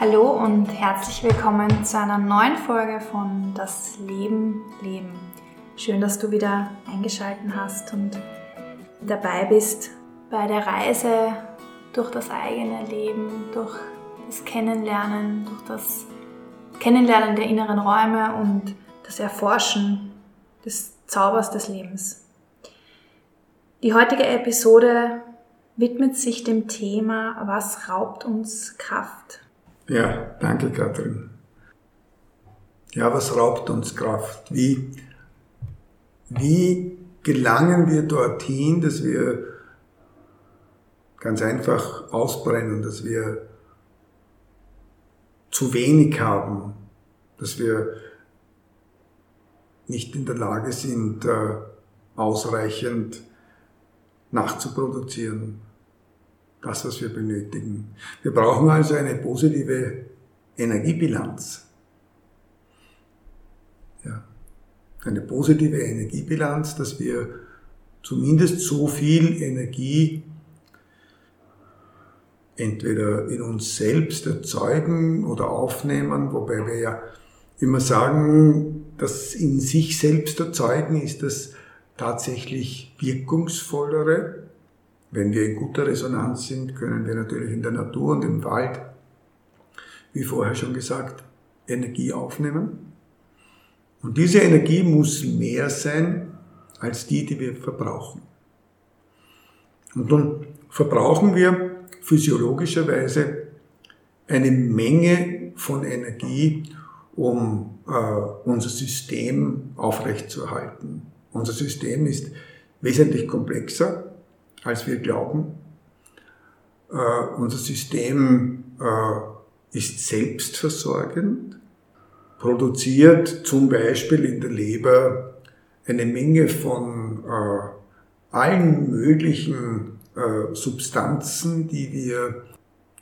Hallo und herzlich willkommen zu einer neuen Folge von Das Leben leben. Schön, dass du wieder eingeschaltet hast und dabei bist bei der Reise durch das eigene Leben, durch das Kennenlernen, durch das Kennenlernen der inneren Räume und das Erforschen des Zaubers des Lebens. Die heutige Episode widmet sich dem Thema, was raubt uns Kraft? Ja, danke Katrin. Ja, was raubt uns Kraft? Wie, wie gelangen wir dorthin, dass wir ganz einfach ausbrennen, dass wir zu wenig haben, dass wir nicht in der Lage sind, äh, ausreichend nachzuproduzieren, das, was wir benötigen. Wir brauchen also eine positive Energiebilanz. Ja, eine positive Energiebilanz, dass wir zumindest so viel Energie entweder in uns selbst erzeugen oder aufnehmen, wobei wir ja immer sagen, das in sich selbst erzeugen ist das tatsächlich wirkungsvollere. Wenn wir in guter Resonanz sind, können wir natürlich in der Natur und im Wald, wie vorher schon gesagt, Energie aufnehmen. Und diese Energie muss mehr sein als die, die wir verbrauchen. Und dann verbrauchen wir physiologischerweise eine Menge von Energie, um äh, unser System aufrechtzuerhalten. Unser System ist wesentlich komplexer als wir glauben. Äh, unser System äh, ist selbstversorgend, produziert zum Beispiel in der Leber eine Menge von äh, allen möglichen äh, Substanzen, die wir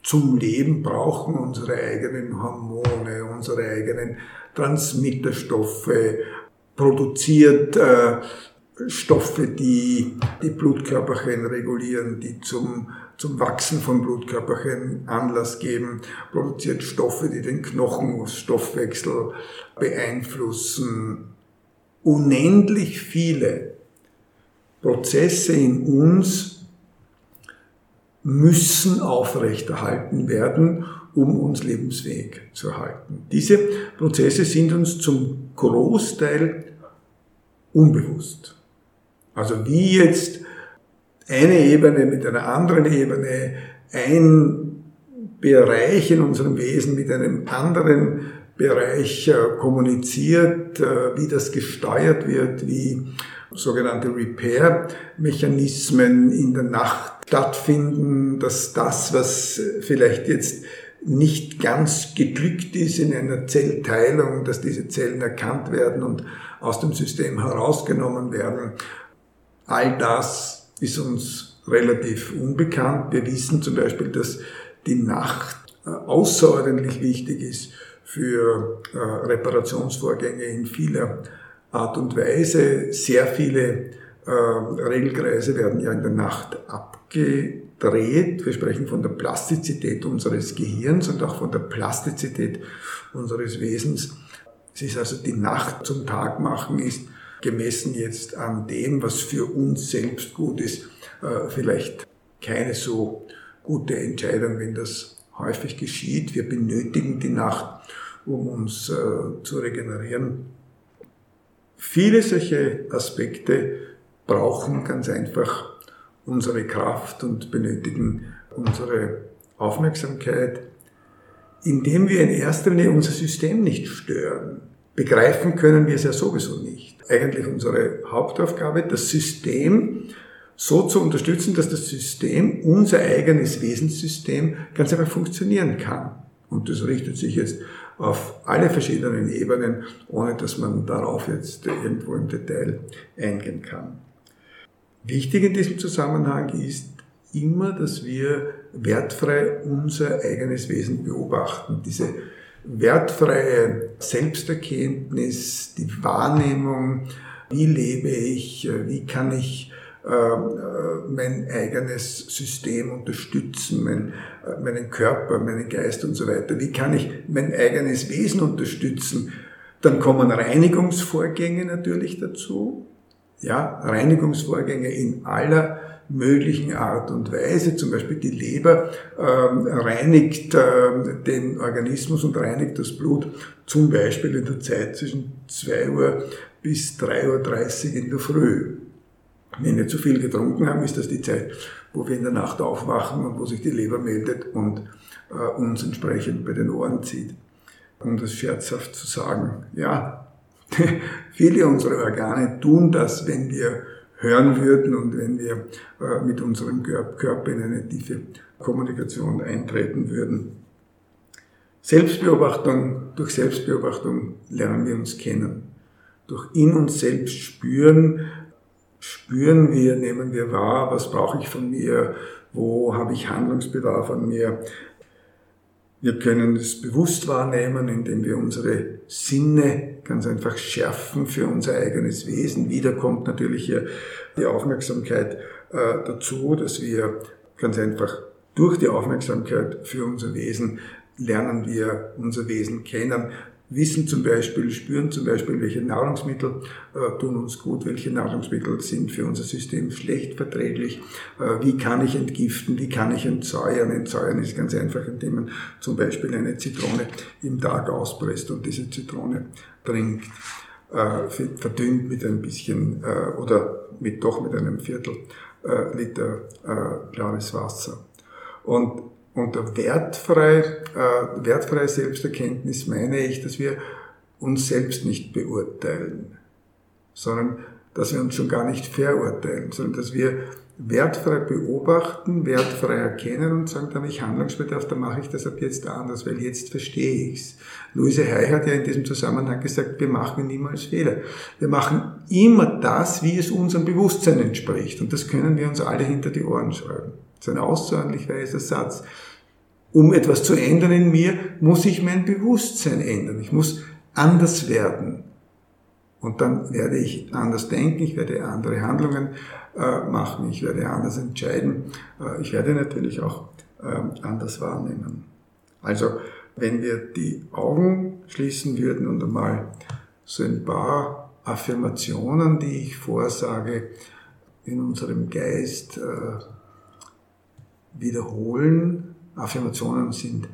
zum Leben brauchen, unsere eigenen Hormone, unsere eigenen Transmitterstoffe, produziert äh, Stoffe, die die Blutkörperchen regulieren, die zum, zum Wachsen von Blutkörperchen Anlass geben, produziert Stoffe, die den Knochenstoffwechsel beeinflussen. Unendlich viele Prozesse in uns müssen aufrechterhalten werden, um uns lebensfähig zu erhalten. Diese Prozesse sind uns zum Großteil unbewusst. Also wie jetzt eine Ebene mit einer anderen Ebene, ein Bereich in unserem Wesen mit einem anderen Bereich äh, kommuniziert, äh, wie das gesteuert wird, wie sogenannte Repair-Mechanismen in der Nacht stattfinden, dass das, was vielleicht jetzt nicht ganz gedrückt ist in einer Zellteilung, dass diese Zellen erkannt werden und aus dem System herausgenommen werden, All das ist uns relativ unbekannt. Wir wissen zum Beispiel, dass die Nacht äh, außerordentlich wichtig ist für äh, Reparationsvorgänge in vieler Art und Weise. Sehr viele äh, Regelkreise werden ja in der Nacht abgedreht. Wir sprechen von der Plastizität unseres Gehirns und auch von der Plastizität unseres Wesens. Es ist also die Nacht zum Tag machen ist gemessen jetzt an dem, was für uns selbst gut ist, äh, vielleicht keine so gute Entscheidung, wenn das häufig geschieht. Wir benötigen die Nacht, um uns äh, zu regenerieren. Viele solche Aspekte brauchen ganz einfach unsere Kraft und benötigen unsere Aufmerksamkeit, indem wir in erster Linie unser System nicht stören. Begreifen können wir es ja sowieso nicht eigentlich unsere Hauptaufgabe, das System so zu unterstützen, dass das System, unser eigenes Wesenssystem, ganz einfach funktionieren kann. Und das richtet sich jetzt auf alle verschiedenen Ebenen, ohne dass man darauf jetzt irgendwo im Detail eingehen kann. Wichtig in diesem Zusammenhang ist immer, dass wir wertfrei unser eigenes Wesen beobachten. Diese wertfreie Selbsterkenntnis, die Wahrnehmung, wie lebe ich, wie kann ich äh, äh, mein eigenes System unterstützen, mein, äh, meinen Körper, meinen Geist und so weiter? Wie kann ich mein eigenes Wesen unterstützen? Dann kommen Reinigungsvorgänge natürlich dazu. Ja, Reinigungsvorgänge in aller möglichen Art und Weise. Zum Beispiel die Leber ähm, reinigt ähm, den Organismus und reinigt das Blut zum Beispiel in der Zeit zwischen 2 Uhr bis 3.30 Uhr in der Früh. Wenn wir zu viel getrunken haben, ist das die Zeit, wo wir in der Nacht aufwachen und wo sich die Leber meldet und äh, uns entsprechend bei den Ohren zieht. Um das scherzhaft zu sagen, ja, viele unserer Organe tun das, wenn wir hören würden und wenn wir äh, mit unserem Körper in eine tiefe Kommunikation eintreten würden. Selbstbeobachtung, durch Selbstbeobachtung lernen wir uns kennen. Durch in uns selbst spüren, spüren wir, nehmen wir wahr, was brauche ich von mir, wo habe ich Handlungsbedarf an mir. Wir können es bewusst wahrnehmen, indem wir unsere Sinne ganz einfach schärfen für unser eigenes Wesen. Wieder kommt natürlich hier die Aufmerksamkeit äh, dazu, dass wir ganz einfach durch die Aufmerksamkeit für unser Wesen lernen wir unser Wesen kennen, wissen zum Beispiel, spüren zum Beispiel, welche Nahrungsmittel äh, tun uns gut, welche Nahrungsmittel sind für unser System schlecht verträglich, äh, wie kann ich entgiften, wie kann ich entsäuern. Entsäuern ist ganz einfach, indem man zum Beispiel eine Zitrone im Tag auspresst und diese Zitrone trinkt, äh, verdünnt mit ein bisschen äh, oder mit doch mit einem Viertel äh, Liter äh, klares Wasser. Und unter wertfrei, äh, wertfreie Selbsterkenntnis meine ich, dass wir uns selbst nicht beurteilen, sondern dass wir uns schon gar nicht verurteilen, sondern dass wir wertfrei beobachten, wertfrei erkennen und sagen, da habe ich Handlungsbedarf, da mache ich das ab jetzt anders, weil jetzt verstehe ich's. Luise Hay hat ja in diesem Zusammenhang gesagt, wir machen niemals Fehler. Wir machen immer das, wie es unserem Bewusstsein entspricht. Und das können wir uns alle hinter die Ohren schreiben. Das ist ein außerordentlich weiser Satz. Um etwas zu ändern in mir, muss ich mein Bewusstsein ändern. Ich muss anders werden. Und dann werde ich anders denken, ich werde andere Handlungen äh, machen, ich werde anders entscheiden, äh, ich werde natürlich auch äh, anders wahrnehmen. Also wenn wir die Augen schließen würden und einmal so ein paar Affirmationen, die ich vorsage, in unserem Geist äh, wiederholen. Affirmationen sind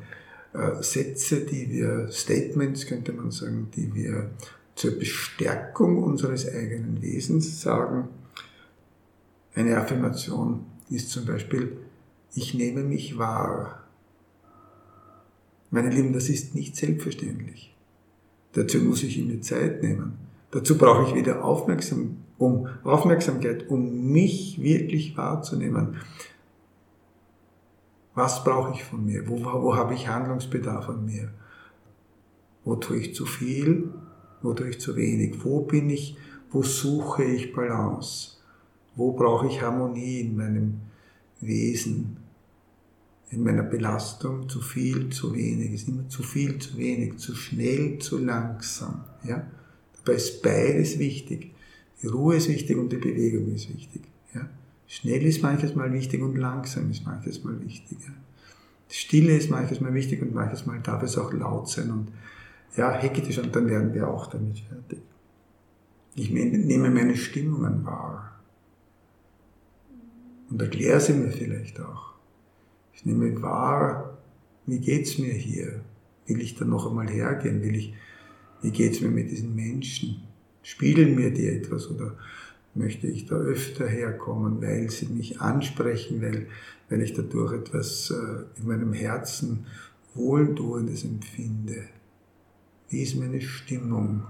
äh, Sätze, die wir, Statements könnte man sagen, die wir zur Bestärkung unseres eigenen Wesens sagen. Eine Affirmation ist zum Beispiel, ich nehme mich wahr. Meine Lieben, das ist nicht selbstverständlich. Dazu muss ich mir Zeit nehmen. Dazu brauche ich wieder Aufmerksam, um, Aufmerksamkeit, um mich wirklich wahrzunehmen. Was brauche ich von mir? Wo, wo habe ich Handlungsbedarf an mir? Wo tue ich zu viel? Wo tue ich zu wenig? Wo bin ich? Wo suche ich Balance? Wo brauche ich Harmonie in meinem Wesen? In meiner Belastung zu viel, zu wenig. Es ist immer zu viel, zu wenig, zu schnell, zu langsam. Ja? Dabei ist beides wichtig. Die Ruhe ist wichtig und die Bewegung ist wichtig. Ja? Schnell ist manches Mal wichtig und langsam ist manches Mal wichtig. Stille ist manches Mal wichtig und manches Mal darf es auch laut sein und ja, hektisch und dann werden wir auch damit fertig. Ich nehme meine Stimmungen wahr und erkläre sie mir vielleicht auch. Ich nehme wahr, wie geht's mir hier? Will ich da noch einmal hergehen? Will ich, wie geht's mir mit diesen Menschen? Spiegeln mir die etwas oder möchte ich da öfter herkommen, weil sie mich ansprechen, weil, weil ich dadurch etwas äh, in meinem Herzen Wohltuendes empfinde? Wie ist meine Stimmung?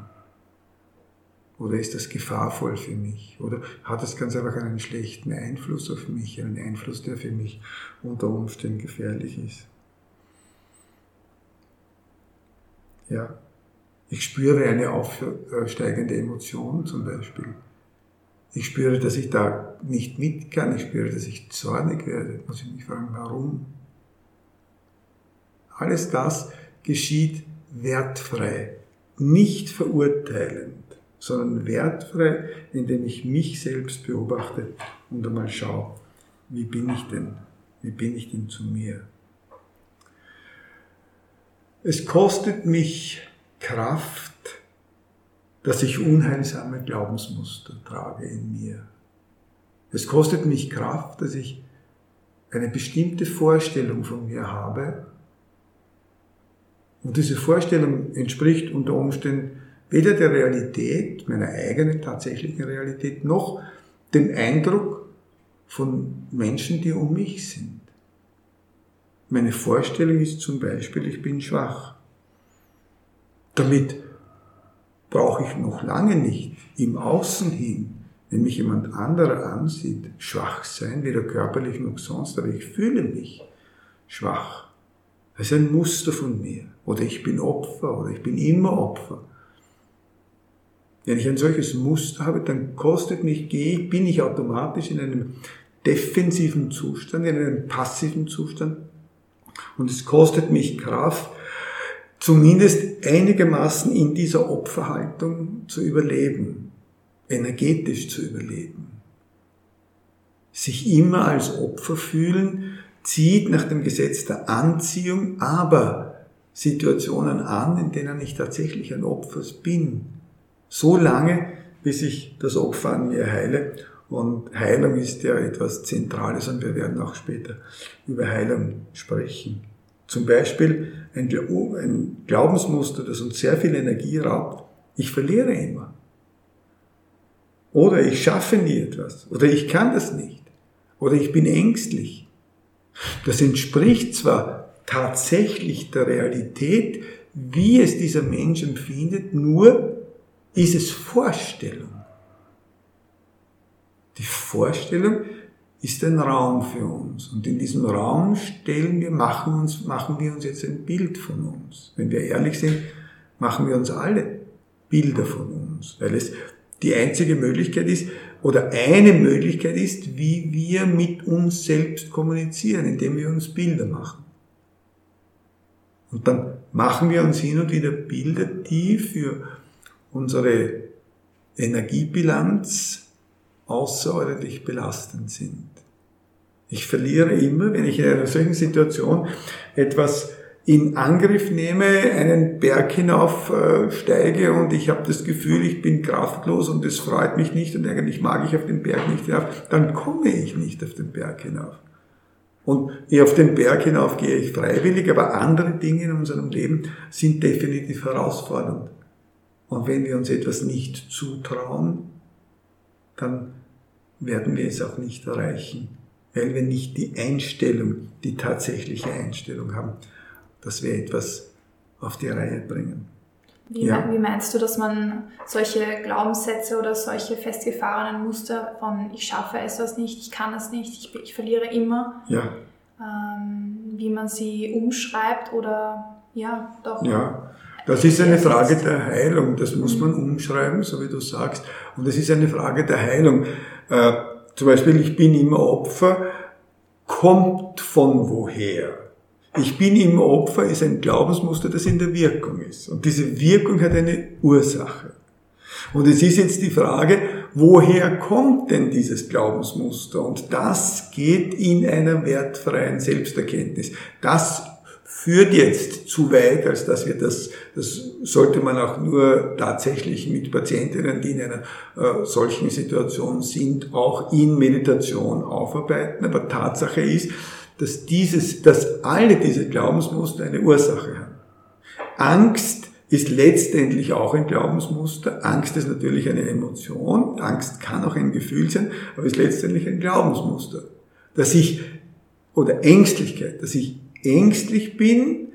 Oder ist das gefahrvoll für mich? Oder hat es ganz einfach einen schlechten Einfluss auf mich, einen Einfluss, der für mich unter Umständen gefährlich ist? Ja, ich spüre eine aufsteigende Emotion zum Beispiel. Ich spüre, dass ich da nicht mit kann. Ich spüre, dass ich zornig werde. Muss ich mich fragen, warum? Alles das geschieht wertfrei, nicht verurteilend sondern wertfrei, indem ich mich selbst beobachte und einmal schaue, wie bin ich denn? Wie bin ich denn zu mir? Es kostet mich Kraft, dass ich unheilsame Glaubensmuster trage in mir. Es kostet mich Kraft, dass ich eine bestimmte Vorstellung von mir habe. Und diese Vorstellung entspricht unter Umständen weder der Realität, meiner eigenen tatsächlichen Realität, noch dem Eindruck von Menschen, die um mich sind. Meine Vorstellung ist zum Beispiel, ich bin schwach. Damit brauche ich noch lange nicht im Außen hin, wenn mich jemand anderer ansieht, schwach sein, weder körperlich noch sonst, aber ich fühle mich schwach. Das ist ein Muster von mir. Oder ich bin Opfer oder ich bin immer Opfer. Wenn ich ein solches Muster habe, dann kostet mich, bin ich automatisch in einem defensiven Zustand, in einem passiven Zustand. Und es kostet mich Kraft, zumindest einigermaßen in dieser Opferhaltung zu überleben, energetisch zu überleben. Sich immer als Opfer fühlen, zieht nach dem Gesetz der Anziehung aber Situationen an, in denen ich tatsächlich ein Opfer bin. So lange, bis ich das Opfer an mir heile. Und Heilung ist ja etwas Zentrales und wir werden auch später über Heilung sprechen. Zum Beispiel ein, ein Glaubensmuster, das uns sehr viel Energie raubt. Ich verliere immer. Oder ich schaffe nie etwas. Oder ich kann das nicht. Oder ich bin ängstlich. Das entspricht zwar tatsächlich der Realität, wie es dieser Mensch empfindet, nur ist es Vorstellung. Die Vorstellung ist ein Raum für uns. Und in diesem Raum stellen wir, machen, uns, machen wir uns jetzt ein Bild von uns. Wenn wir ehrlich sind, machen wir uns alle Bilder von uns, weil es die einzige Möglichkeit ist, oder eine Möglichkeit ist, wie wir mit uns selbst kommunizieren, indem wir uns Bilder machen. Und dann machen wir uns hin und wieder Bilder, die für unsere Energiebilanz außerordentlich belastend sind. Ich verliere immer, wenn ich in einer solchen Situation etwas in Angriff nehme, einen Berg hinauf äh, steige und ich habe das Gefühl, ich bin kraftlos und es freut mich nicht und eigentlich mag ich auf den Berg nicht hinauf, dann komme ich nicht auf den Berg hinauf. Und auf den Berg hinauf gehe ich freiwillig, aber andere Dinge in unserem Leben sind definitiv herausfordernd. Und wenn wir uns etwas nicht zutrauen, dann werden wir es auch nicht erreichen, weil wir nicht die Einstellung, die tatsächliche Einstellung haben, dass wir etwas auf die Reihe bringen. Wie, ja. wie, meinst du, dass man solche Glaubenssätze oder solche festgefahrenen Muster von ich schaffe etwas nicht, ich kann es nicht, ich, ich verliere immer, ja. ähm, wie man sie umschreibt oder ja, doch. Ja, das ist eine Frage der Heilung, das muss man umschreiben, so wie du sagst. Und es ist eine Frage der Heilung. Äh, zum Beispiel, ich bin immer Opfer, kommt von woher? Ich bin immer Opfer ist ein Glaubensmuster, das in der Wirkung ist. Und diese Wirkung hat eine Ursache. Und es ist jetzt die Frage, woher kommt denn dieses Glaubensmuster? Und das geht in einer wertfreien Selbsterkenntnis. Das führt jetzt zu weit, als dass wir das, das sollte man auch nur tatsächlich mit Patientinnen, die in einer äh, solchen Situation sind, auch in Meditation aufarbeiten. Aber Tatsache ist, dass dieses, dass alle diese Glaubensmuster eine Ursache haben. Angst ist letztendlich auch ein Glaubensmuster. Angst ist natürlich eine Emotion. Angst kann auch ein Gefühl sein, aber ist letztendlich ein Glaubensmuster. Dass ich, oder Ängstlichkeit, dass ich ängstlich bin,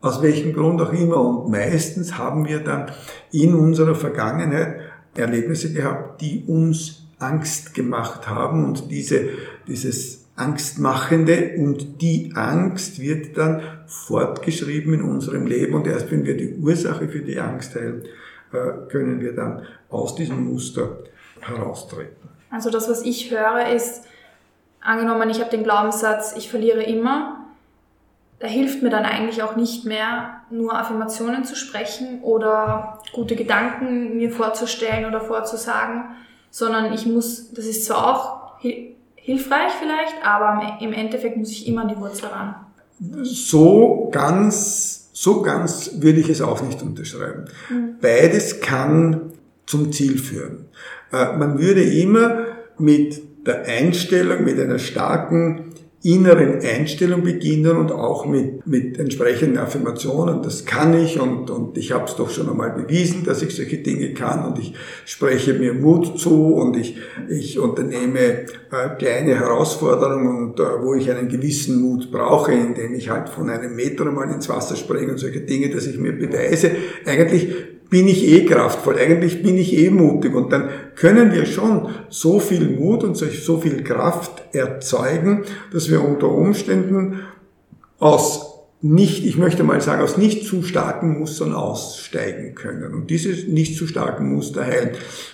aus welchem Grund auch immer. Und meistens haben wir dann in unserer Vergangenheit Erlebnisse gehabt, die uns Angst gemacht haben und diese, dieses Angstmachende und die Angst wird dann fortgeschrieben in unserem Leben und erst wenn wir die Ursache für die Angst heilen, äh, können wir dann aus diesem Muster heraustreten. Also das, was ich höre, ist, angenommen, ich habe den Glaubenssatz, ich verliere immer, da hilft mir dann eigentlich auch nicht mehr, nur Affirmationen zu sprechen oder gute Gedanken mir vorzustellen oder vorzusagen, sondern ich muss, das ist zwar auch hilfreich vielleicht, aber im Endeffekt muss ich immer an die Wurzel ran. So ganz, so ganz würde ich es auch nicht unterschreiben. Mhm. Beides kann zum Ziel führen. Äh, man würde immer mit der Einstellung, mit einer starken inneren Einstellung beginnen und auch mit, mit entsprechenden Affirmationen. Das kann ich und, und ich habe es doch schon einmal bewiesen, dass ich solche Dinge kann und ich spreche mir Mut zu und ich, ich unternehme äh, kleine Herausforderungen, und, äh, wo ich einen gewissen Mut brauche, indem ich halt von einem Meter mal ins Wasser springe und solche Dinge, dass ich mir beweise. Eigentlich bin ich eh kraftvoll, eigentlich bin ich eh mutig und dann können wir schon so viel Mut und so viel Kraft erzeugen, dass wir unter Umständen aus nicht, ich möchte mal sagen, aus nicht zu starken Mustern aussteigen können und dieses nicht zu starken Muster heilen.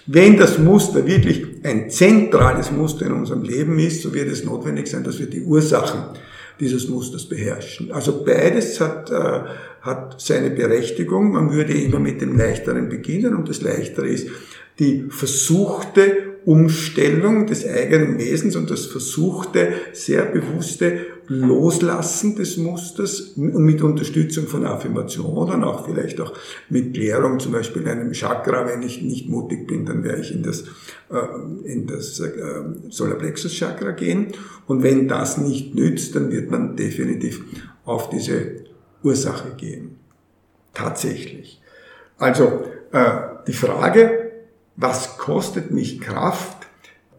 Wenn das Muster wirklich ein zentrales Muster in unserem Leben ist, so wird es notwendig sein, dass wir die Ursachen dieses Musters beherrschen. Also beides hat, äh, hat seine Berechtigung. Man würde immer mit dem Leichteren beginnen und das Leichtere ist die versuchte Umstellung des eigenen Wesens und das versuchte, sehr bewusste Loslassen des Musters mit Unterstützung von Affirmationen, auch vielleicht auch mit Klärung, zum Beispiel in einem Chakra. Wenn ich nicht mutig bin, dann werde ich in das, äh, in das äh, Solarplexus Chakra gehen. Und wenn das nicht nützt, dann wird man definitiv auf diese Ursache gehen. Tatsächlich. Also äh, die Frage, was kostet mich Kraft,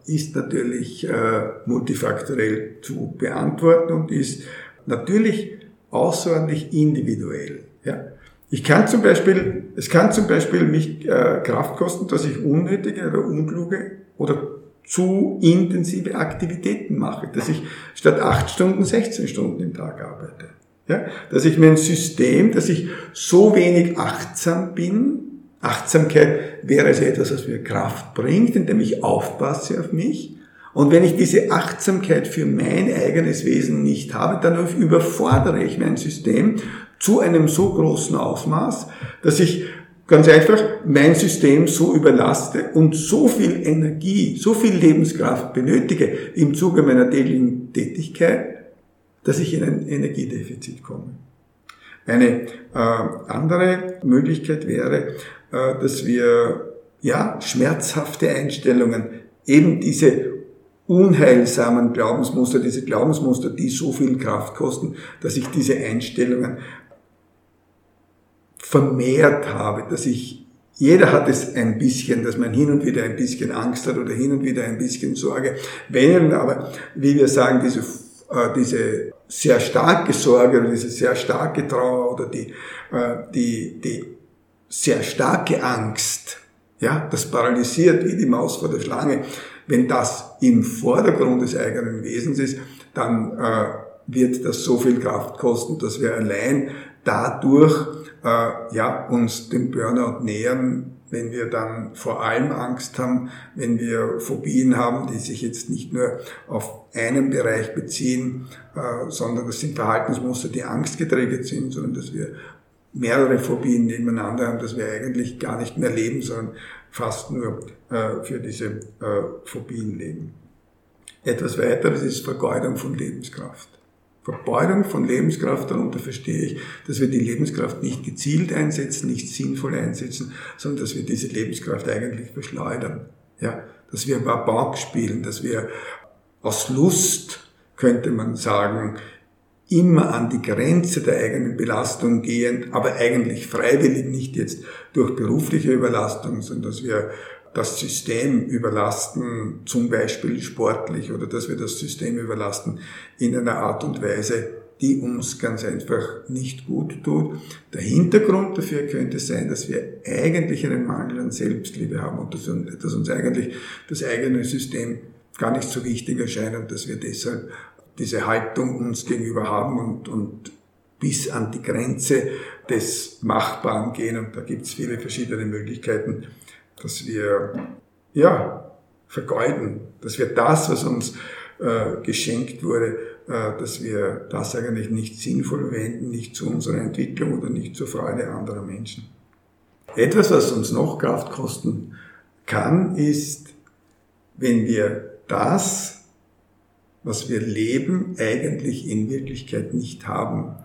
ist natürlich äh, multifaktorell zu beantworten und ist natürlich außerordentlich individuell. Ja? Ich kann zum Beispiel, es kann zum Beispiel mich äh, Kraft kosten, dass ich unnötige oder unkluge oder zu intensive Aktivitäten mache, dass ich statt acht Stunden 16 Stunden im Tag arbeite. Ja? Dass ich mein System, dass ich so wenig achtsam bin, Achtsamkeit wäre also etwas, was mir Kraft bringt, indem ich aufpasse auf mich. Und wenn ich diese Achtsamkeit für mein eigenes Wesen nicht habe, dann überfordere ich mein System zu einem so großen Ausmaß, dass ich ganz einfach mein System so überlaste und so viel Energie, so viel Lebenskraft benötige im Zuge meiner täglichen Tätigkeit, dass ich in ein Energiedefizit komme. Eine äh, andere Möglichkeit wäre, dass wir ja schmerzhafte Einstellungen, eben diese unheilsamen Glaubensmuster, diese Glaubensmuster, die so viel Kraft kosten, dass ich diese Einstellungen vermehrt habe, dass ich, jeder hat es ein bisschen, dass man hin und wieder ein bisschen Angst hat oder hin und wieder ein bisschen Sorge. Wenn aber, wie wir sagen, diese, äh, diese sehr starke Sorge oder diese sehr starke Trauer oder die, äh, die, die sehr starke Angst, ja, das paralysiert wie die Maus vor der Schlange. Wenn das im Vordergrund des eigenen Wesens ist, dann äh, wird das so viel Kraft kosten, dass wir allein dadurch äh, ja, uns dem Burnout nähern, wenn wir dann vor allem Angst haben, wenn wir Phobien haben, die sich jetzt nicht nur auf einen Bereich beziehen, äh, sondern das sind Verhaltensmuster, die angstgetriggert sind, sondern dass wir mehrere Phobien nebeneinander haben, dass wir eigentlich gar nicht mehr leben, sondern fast nur äh, für diese äh, Phobien leben. Etwas weiteres ist Vergeudung von Lebenskraft. Vergeudung von Lebenskraft, darunter verstehe ich, dass wir die Lebenskraft nicht gezielt einsetzen, nicht sinnvoll einsetzen, sondern dass wir diese Lebenskraft eigentlich verschleudern. Ja, dass wir Barbank spielen, dass wir aus Lust, könnte man sagen, immer an die Grenze der eigenen Belastung gehen, aber eigentlich freiwillig, nicht jetzt durch berufliche Überlastung, sondern dass wir das System überlasten, zum Beispiel sportlich, oder dass wir das System überlasten in einer Art und Weise, die uns ganz einfach nicht gut tut. Der Hintergrund dafür könnte sein, dass wir eigentlich einen Mangel an Selbstliebe haben und dass, uns eigentlich das eigene System gar nicht so wichtig erscheint und dass wir deshalb diese Haltung uns gegenüber haben und, und bis an die Grenze des Machbaren gehen. Und da gibt es viele verschiedene Möglichkeiten, dass wir ja, vergeuden, dass wir das, was uns äh, geschenkt wurde, äh, dass wir das eigentlich nicht sinnvoll wenden, nicht zu unserer Entwicklung oder nicht zur Freude anderer Menschen. Etwas, was uns noch Kraft kosten kann, ist, wenn wir das, was wir leben, eigentlich in Wirklichkeit nicht haben.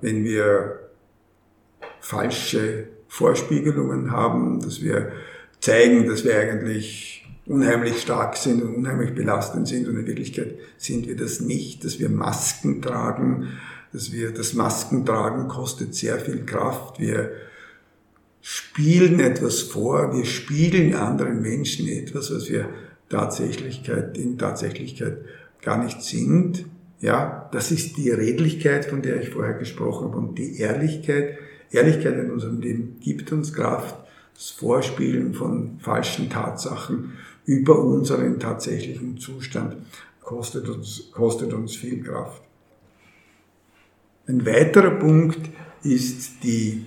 Wenn wir falsche Vorspiegelungen haben, dass wir zeigen, dass wir eigentlich unheimlich stark sind und unheimlich belastend sind und in Wirklichkeit sind wir das nicht, dass wir Masken tragen, dass wir das Maskentragen kostet sehr viel Kraft, wir spielen etwas vor, wir spiegeln anderen Menschen etwas, was wir Tatsächlichkeit, in Tatsächlichkeit gar nicht sind. Ja, das ist die Redlichkeit, von der ich vorher gesprochen habe, und die Ehrlichkeit. Ehrlichkeit in unserem Leben gibt uns Kraft. Das Vorspielen von falschen Tatsachen über unseren tatsächlichen Zustand kostet uns, kostet uns viel Kraft. Ein weiterer Punkt ist die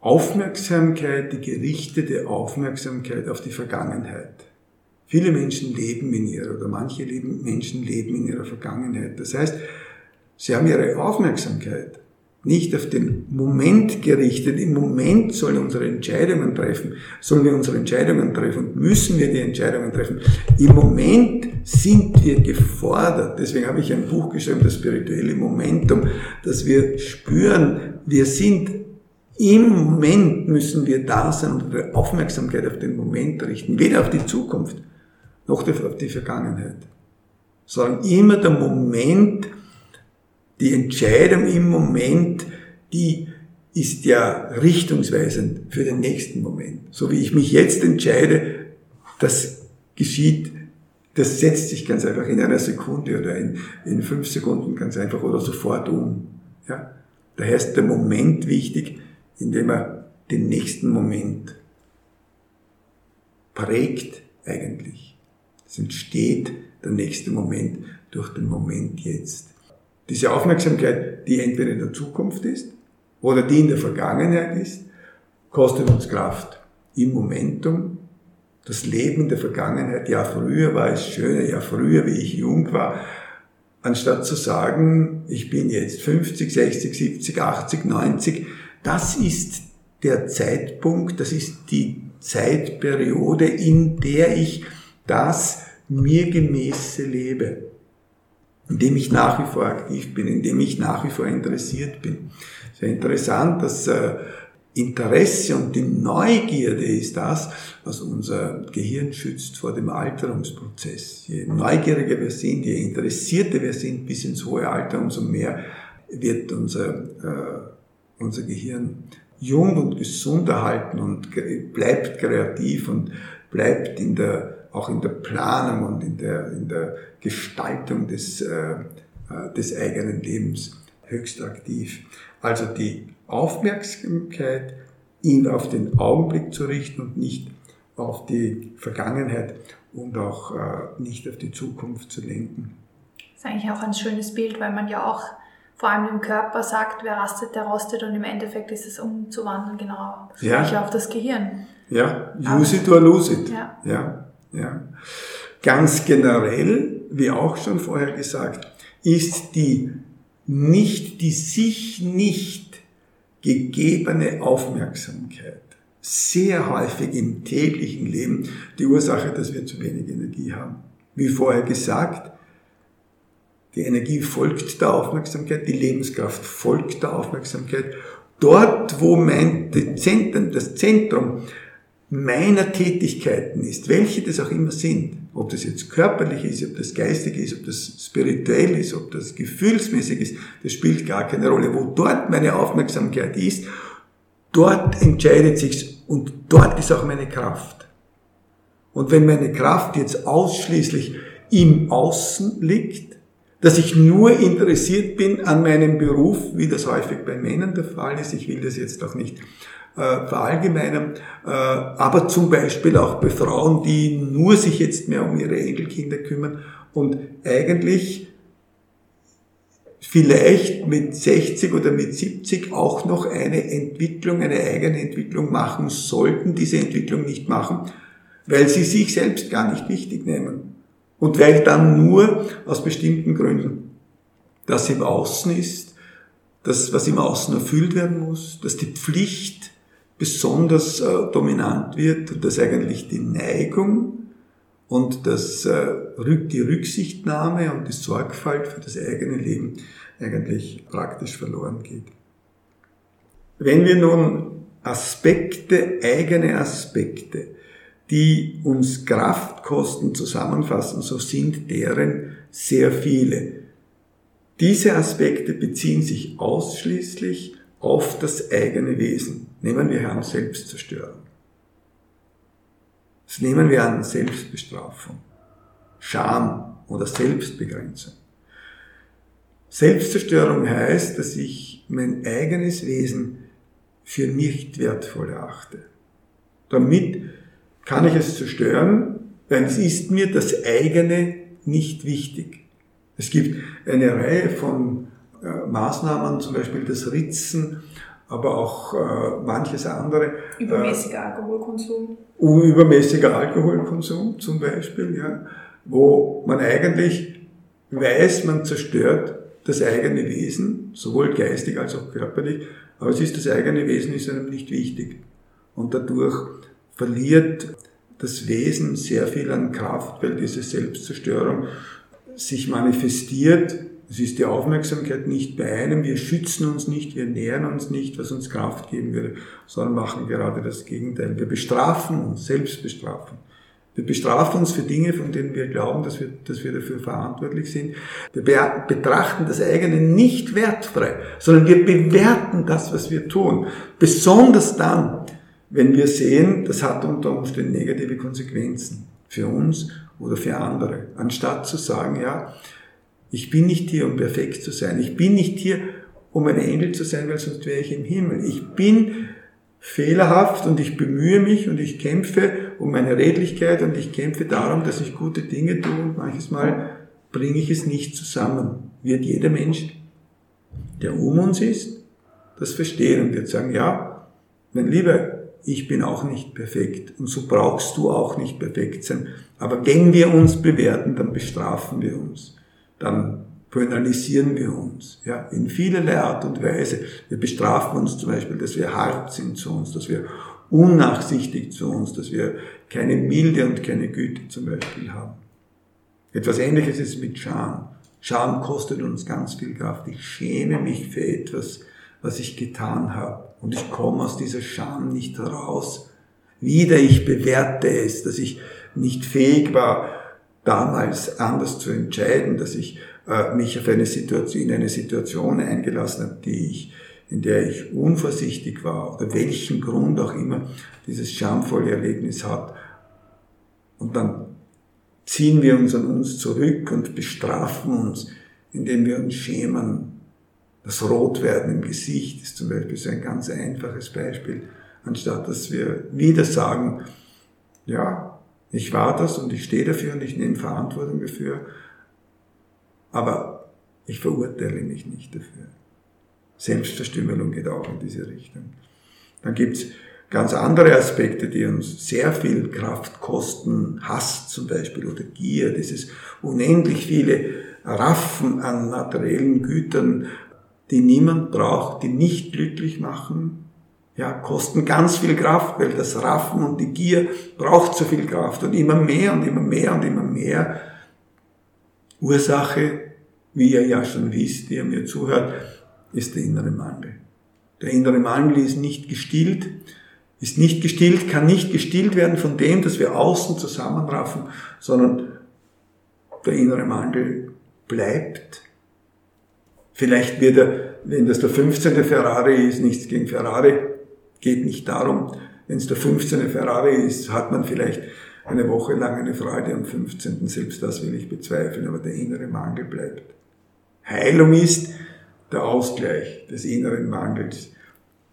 Aufmerksamkeit, die gerichtete Aufmerksamkeit auf die Vergangenheit. Viele Menschen leben in ihrer, oder manche Menschen leben in ihrer Vergangenheit. Das heißt, sie haben ihre Aufmerksamkeit nicht auf den Moment gerichtet. Im Moment sollen unsere Entscheidungen treffen, sollen wir unsere Entscheidungen treffen und müssen wir die Entscheidungen treffen. Im Moment sind wir gefordert. Deswegen habe ich ein Buch geschrieben, das spirituelle Momentum, dass wir spüren, wir sind im Moment müssen wir da sein und unsere Aufmerksamkeit auf den Moment richten, weder auf die Zukunft noch auf die Vergangenheit, sondern immer der Moment, die Entscheidung im Moment, die ist ja richtungsweisend für den nächsten Moment. So wie ich mich jetzt entscheide, das geschieht, das setzt sich ganz einfach in einer Sekunde oder in, in fünf Sekunden ganz einfach oder sofort um. Ja? Daher ist der Moment wichtig, indem er den nächsten Moment prägt eigentlich. Es entsteht der nächste Moment durch den Moment jetzt. Diese Aufmerksamkeit, die entweder in der Zukunft ist oder die in der Vergangenheit ist, kostet uns Kraft. Im Momentum, das Leben in der Vergangenheit, ja früher war es schöner, ja früher, wie ich jung war, anstatt zu sagen, ich bin jetzt 50, 60, 70, 80, 90, das ist der Zeitpunkt, das ist die Zeitperiode, in der ich das mir gemäße lebe, in dem ich nach wie vor aktiv bin, in dem ich nach wie vor interessiert bin. Sehr interessant, dass äh, Interesse und die Neugierde ist das, was unser Gehirn schützt vor dem Alterungsprozess. Je neugieriger wir sind, je interessierter wir sind bis ins hohe Alter, umso mehr wird unser äh, unser Gehirn jung und gesund erhalten und bleibt kreativ und bleibt in der, auch in der Planung und in der, in der Gestaltung des, äh, äh des eigenen Lebens höchst aktiv. Also die Aufmerksamkeit, ihn auf den Augenblick zu richten und nicht auf die Vergangenheit und auch äh, nicht auf die Zukunft zu lenken. Das ist eigentlich auch ein schönes Bild, weil man ja auch vor allem dem Körper sagt, wer rastet, der rostet und im Endeffekt ist es umzuwandeln genau ja. auf das Gehirn. Ja, use it or lose it. Ja. ja, ja. Ganz generell, wie auch schon vorher gesagt, ist die nicht, die sich nicht gegebene Aufmerksamkeit sehr häufig im täglichen Leben die Ursache, dass wir zu wenig Energie haben. Wie vorher gesagt, die Energie folgt der Aufmerksamkeit, die Lebenskraft folgt der Aufmerksamkeit. Dort, wo mein Zentrum, das Zentrum meiner Tätigkeiten ist, welche das auch immer sind, ob das jetzt körperlich ist, ob das geistig ist, ob das spirituell ist, ob das gefühlsmäßig ist, das spielt gar keine Rolle. Wo dort meine Aufmerksamkeit ist, dort entscheidet sich's und dort ist auch meine Kraft. Und wenn meine Kraft jetzt ausschließlich im Außen liegt, dass ich nur interessiert bin an meinem Beruf, wie das häufig bei Männern der Fall ist. Ich will das jetzt auch nicht äh, verallgemeinern, äh, aber zum Beispiel auch bei Frauen, die nur sich jetzt mehr um ihre Enkelkinder kümmern und eigentlich vielleicht mit 60 oder mit 70 auch noch eine Entwicklung, eine eigene Entwicklung machen sollten, diese Entwicklung nicht machen, weil sie sich selbst gar nicht wichtig nehmen. Und weil dann nur aus bestimmten Gründen das im Außen ist, das, was im Außen erfüllt werden muss, dass die Pflicht besonders äh, dominant wird dass eigentlich die Neigung und das, äh, die Rücksichtnahme und die Sorgfalt für das eigene Leben eigentlich praktisch verloren geht. Wenn wir nun Aspekte, eigene Aspekte, die uns Kraft kosten, zusammenfassen, so sind deren sehr viele. Diese Aspekte beziehen sich ausschließlich auf das eigene Wesen. Nehmen wir an Selbstzerstörung. Das nehmen wir an Selbstbestrafung, Scham oder Selbstbegrenzung. Selbstzerstörung heißt, dass ich mein eigenes Wesen für nicht wertvoll erachte. Damit kann ich es zerstören, weil es ist mir das eigene nicht wichtig. Es gibt eine Reihe von äh, Maßnahmen, zum Beispiel das Ritzen, aber auch äh, manches andere. Übermäßiger Alkoholkonsum. Übermäßiger Alkoholkonsum zum Beispiel, ja, wo man eigentlich weiß, man zerstört das eigene Wesen, sowohl geistig als auch körperlich, aber es ist das eigene Wesen ist einem nicht wichtig. Und dadurch verliert das Wesen sehr viel an Kraft, weil diese Selbstzerstörung sich manifestiert. Es ist die Aufmerksamkeit nicht bei einem, wir schützen uns nicht, wir nähern uns nicht, was uns Kraft geben würde, sondern machen gerade das Gegenteil. Wir bestrafen uns, selbst bestrafen. Wir bestrafen uns für Dinge, von denen wir glauben, dass wir, dass wir dafür verantwortlich sind. Wir betrachten das eigene nicht wertfrei, sondern wir bewerten das, was wir tun. Besonders dann, wenn wir sehen, das hat unter Umständen negative Konsequenzen für uns oder für andere. Anstatt zu sagen, ja, ich bin nicht hier, um perfekt zu sein. Ich bin nicht hier, um ein Engel zu sein, weil sonst wäre ich im Himmel. Ich bin fehlerhaft und ich bemühe mich und ich kämpfe um meine Redlichkeit und ich kämpfe darum, dass ich gute Dinge tue und manches Mal bringe ich es nicht zusammen. Wird jeder Mensch, der um uns ist, das verstehen und wird sagen, ja, mein Lieber, ich bin auch nicht perfekt und so brauchst du auch nicht perfekt sein. Aber wenn wir uns bewerten, dann bestrafen wir uns. Dann penalisieren wir uns, ja, in vielerlei Art und Weise. Wir bestrafen uns zum Beispiel, dass wir hart sind zu uns, dass wir unnachsichtig zu uns, dass wir keine Milde und keine Güte zum Beispiel haben. Etwas Ähnliches ist mit Scham. Scham kostet uns ganz viel Kraft. Ich schäme mich für etwas, was ich getan habe. Und ich komme aus dieser Scham nicht heraus. Wieder ich bewerte es, dass ich nicht fähig war, damals anders zu entscheiden, dass ich äh, mich auf eine Situation, in eine Situation eingelassen habe, die ich, in der ich unvorsichtig war oder welchen Grund auch immer dieses schamvolle Erlebnis hat. Und dann ziehen wir uns an uns zurück und bestrafen uns, indem wir uns schämen. Das Rotwerden im Gesicht ist zum Beispiel so ein ganz einfaches Beispiel, anstatt dass wir wieder sagen, ja, ich war das und ich stehe dafür und ich nehme Verantwortung dafür aber ich verurteile mich nicht dafür. Selbstverstümmelung geht auch in diese Richtung. Dann gibt's ganz andere Aspekte, die uns sehr viel Kraft kosten. Hass zum Beispiel oder Gier, dieses unendlich viele Raffen an materiellen Gütern, die niemand braucht, die nicht glücklich machen, ja, kosten ganz viel Kraft, weil das Raffen und die Gier braucht so viel Kraft und immer mehr und immer mehr und immer mehr. Ursache wie ihr ja schon wisst, ihr mir zuhört, ist der innere Mangel. Der innere Mangel ist nicht gestillt, ist nicht gestillt, kann nicht gestillt werden von dem, dass wir außen zusammenraffen, sondern der innere Mangel bleibt. Vielleicht wird er, wenn das der 15. Ferrari ist, nichts gegen Ferrari, geht nicht darum. Wenn es der 15. Ferrari ist, hat man vielleicht eine Woche lang eine Freude am 15. Selbst das will ich bezweifeln, aber der innere Mangel bleibt. Heilung ist der Ausgleich des inneren Mangels.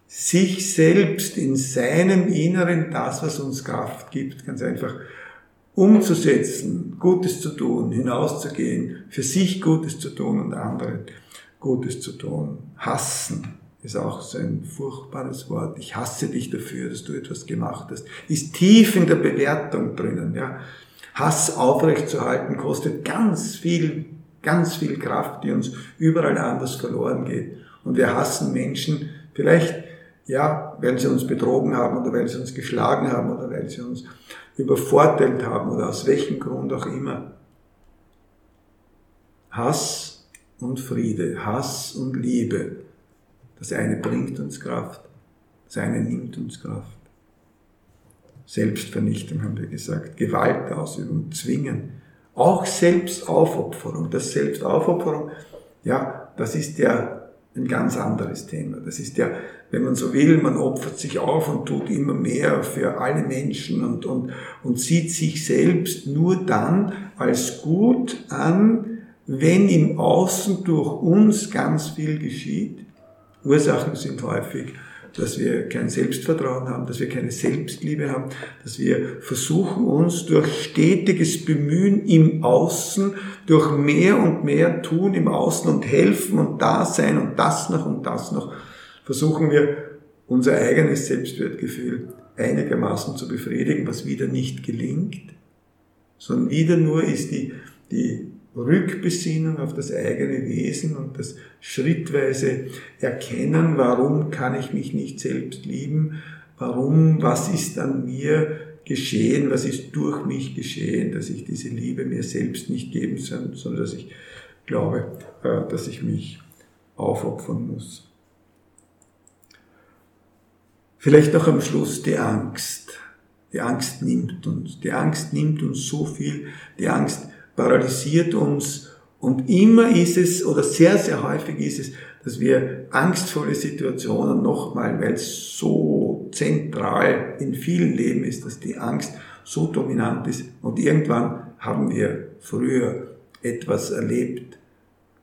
Sich selbst in seinem Inneren das, was uns Kraft gibt, ganz einfach umzusetzen, Gutes zu tun, hinauszugehen, für sich Gutes zu tun und anderen Gutes zu tun. Hassen ist auch so ein furchtbares Wort. Ich hasse dich dafür, dass du etwas gemacht hast. Ist tief in der Bewertung drinnen, ja. Hass aufrechtzuerhalten kostet ganz viel, ganz viel Kraft, die uns überall anders verloren geht. Und wir hassen Menschen vielleicht, ja, weil sie uns betrogen haben oder weil sie uns geschlagen haben oder weil sie uns übervorteilt haben oder aus welchem Grund auch immer. Hass und Friede, Hass und Liebe. Das eine bringt uns Kraft, das eine nimmt uns Kraft. Selbstvernichtung haben wir gesagt, Gewaltausübung, Zwingen, auch Selbstaufopferung. Das Selbstaufopferung, ja, das ist ja ein ganz anderes Thema. Das ist ja, wenn man so will, man opfert sich auf und tut immer mehr für alle Menschen und, und, und sieht sich selbst nur dann als gut an, wenn im Außen durch uns ganz viel geschieht. Ursachen sind häufig, dass wir kein Selbstvertrauen haben, dass wir keine Selbstliebe haben, dass wir versuchen uns durch stetiges Bemühen im Außen, durch mehr und mehr tun im Außen und helfen und da sein und das noch und das noch, versuchen wir unser eigenes Selbstwertgefühl einigermaßen zu befriedigen, was wieder nicht gelingt, sondern wieder nur ist die, die Rückbesinnung auf das eigene Wesen und das schrittweise Erkennen, warum kann ich mich nicht selbst lieben, warum, was ist an mir geschehen, was ist durch mich geschehen, dass ich diese Liebe mir selbst nicht geben soll, sondern dass ich glaube, äh, dass ich mich aufopfern muss. Vielleicht auch am Schluss die Angst. Die Angst nimmt uns. Die Angst nimmt uns so viel. Die Angst paralysiert uns und immer ist es, oder sehr, sehr häufig ist es, dass wir angstvolle Situationen nochmal, weil es so zentral in vielen Leben ist, dass die Angst so dominant ist und irgendwann haben wir früher etwas erlebt,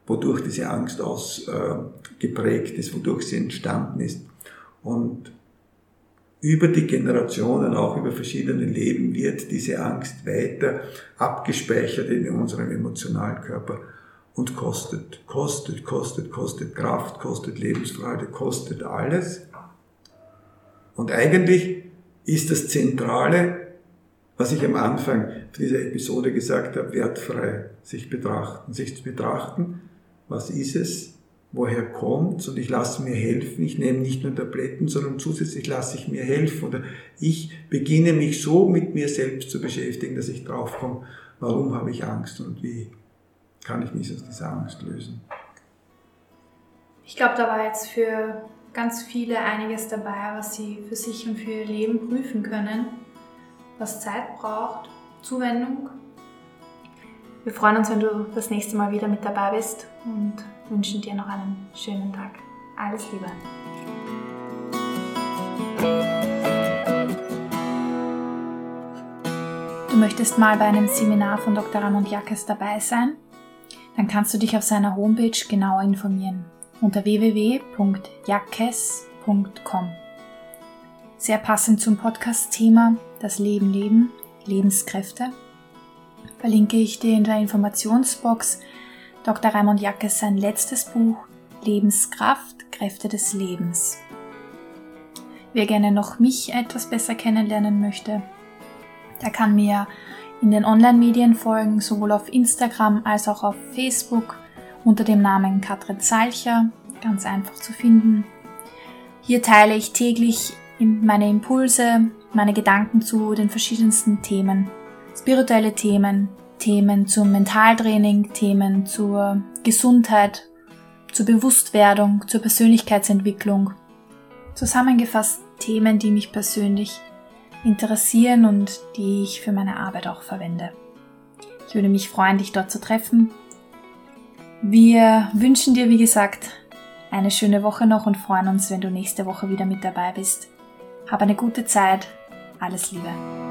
wodurch diese Angst ausgeprägt äh, ist, wodurch sie entstanden ist. Und über die Generationen, auch über verschiedene Leben wird diese Angst weiter abgespeichert in unserem emotionalen Körper und kostet, kostet, kostet, kostet Kraft, kostet Lebensfreude, kostet alles. Und eigentlich ist das Zentrale, was ich am Anfang dieser Episode gesagt habe, wertfrei sich betrachten, sich zu betrachten, was ist es, woher kommt und ich lasse mir helfen. Ich nehme nicht nur Tabletten, sondern zusätzlich lasse ich mir helfen oder ich beginne mich so mit mir selbst zu beschäftigen, dass ich draufkomme, warum habe ich Angst und wie kann ich mich aus dieser Angst lösen. Ich glaube, da war jetzt für ganz viele einiges dabei, was sie für sich und für ihr Leben prüfen können, was Zeit braucht, Zuwendung. Wir freuen uns, wenn du das nächste Mal wieder mit dabei bist und wünschen dir noch einen schönen Tag. Alles Liebe. Du möchtest mal bei einem Seminar von Dr. Ramon Jackes dabei sein? Dann kannst du dich auf seiner Homepage genauer informieren unter www.jackes.com. Sehr passend zum Podcast-Thema Das Leben leben, Lebenskräfte verlinke ich dir in der Informationsbox Dr. Raimund Jackes sein letztes Buch Lebenskraft, Kräfte des Lebens. Wer gerne noch mich etwas besser kennenlernen möchte, der kann mir in den Online-Medien folgen, sowohl auf Instagram als auch auf Facebook unter dem Namen Katrin Salcher, ganz einfach zu finden. Hier teile ich täglich meine Impulse, meine Gedanken zu den verschiedensten Themen, spirituelle Themen, Themen zum Mentaltraining, Themen zur Gesundheit, zur Bewusstwerdung, zur Persönlichkeitsentwicklung. Zusammengefasst Themen, die mich persönlich interessieren und die ich für meine Arbeit auch verwende. Ich würde mich freuen, dich dort zu treffen. Wir wünschen dir, wie gesagt, eine schöne Woche noch und freuen uns, wenn du nächste Woche wieder mit dabei bist. Hab eine gute Zeit. Alles Liebe.